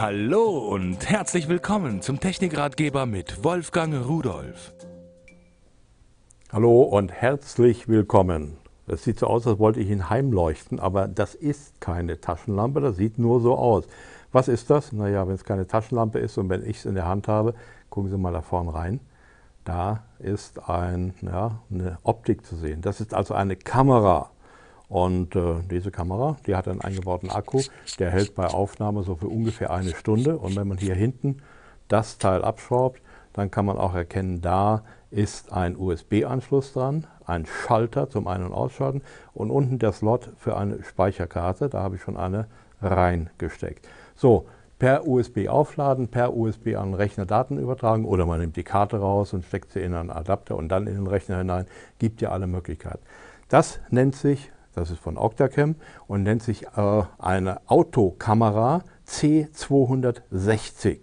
Hallo und herzlich willkommen zum Technikratgeber mit Wolfgang Rudolf. Hallo und herzlich willkommen. Das sieht so aus, als wollte ich ihn heimleuchten, aber das ist keine Taschenlampe, das sieht nur so aus. Was ist das? Naja, wenn es keine Taschenlampe ist und wenn ich es in der Hand habe, gucken Sie mal da vorne rein. Da ist ein, ja, eine Optik zu sehen. Das ist also eine Kamera. Und äh, diese Kamera, die hat einen eingebauten Akku, der hält bei Aufnahme so für ungefähr eine Stunde. Und wenn man hier hinten das Teil abschraubt, dann kann man auch erkennen, da ist ein USB-Anschluss dran, ein Schalter zum Ein- und Ausschalten und unten der Slot für eine Speicherkarte. Da habe ich schon eine reingesteckt. So, per USB aufladen, per USB an den Rechner Daten übertragen oder man nimmt die Karte raus und steckt sie in einen Adapter und dann in den Rechner hinein. Gibt ja alle Möglichkeiten. Das nennt sich das ist von Octacam und nennt sich äh, eine Autokamera C260.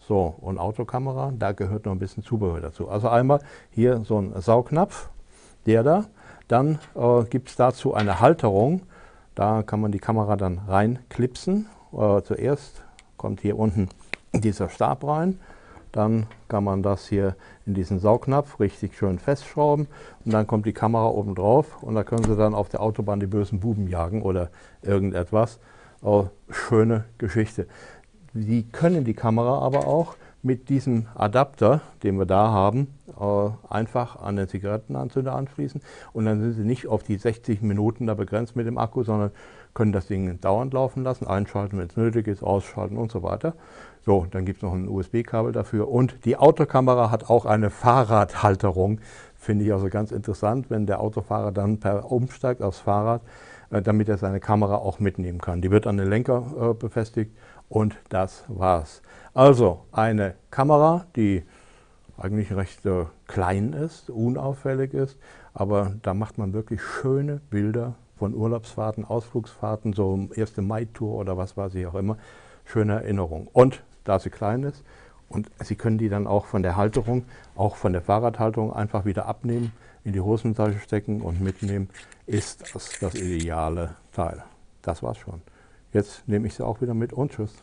So, und Autokamera, da gehört noch ein bisschen Zubehör dazu. Also einmal hier so ein Saugnapf, der da. Dann äh, gibt es dazu eine Halterung, da kann man die Kamera dann reinklipsen. Äh, zuerst kommt hier unten dieser Stab rein dann kann man das hier in diesen Saugnapf richtig schön festschrauben und dann kommt die Kamera oben drauf und da können Sie dann auf der Autobahn die bösen Buben jagen oder irgendetwas. Oh, schöne Geschichte. Sie können die Kamera aber auch mit diesem Adapter, den wir da haben, äh, einfach an den Zigarettenanzünder anschließen und dann sind Sie nicht auf die 60 Minuten da begrenzt mit dem Akku, sondern können das Ding dauernd laufen lassen, einschalten, wenn es nötig ist, ausschalten und so weiter. So, dann gibt es noch ein USB-Kabel dafür und die Autokamera hat auch eine Fahrradhalterung. Finde ich also ganz interessant, wenn der Autofahrer dann per umsteigt aufs Fahrrad, äh, damit er seine Kamera auch mitnehmen kann. Die wird an den Lenker äh, befestigt und das war's. Also eine Kamera, die eigentlich recht äh, klein ist, unauffällig ist, aber da macht man wirklich schöne Bilder von Urlaubsfahrten, Ausflugsfahrten, so erste Mai-Tour oder was weiß ich auch immer. Schöne Erinnerung. Und da sie klein ist und Sie können die dann auch von der Halterung, auch von der Fahrradhalterung einfach wieder abnehmen, in die Hosentasche stecken und mitnehmen, ist das das ideale Teil. Das war's schon. Jetzt nehme ich sie auch wieder mit und tschüss.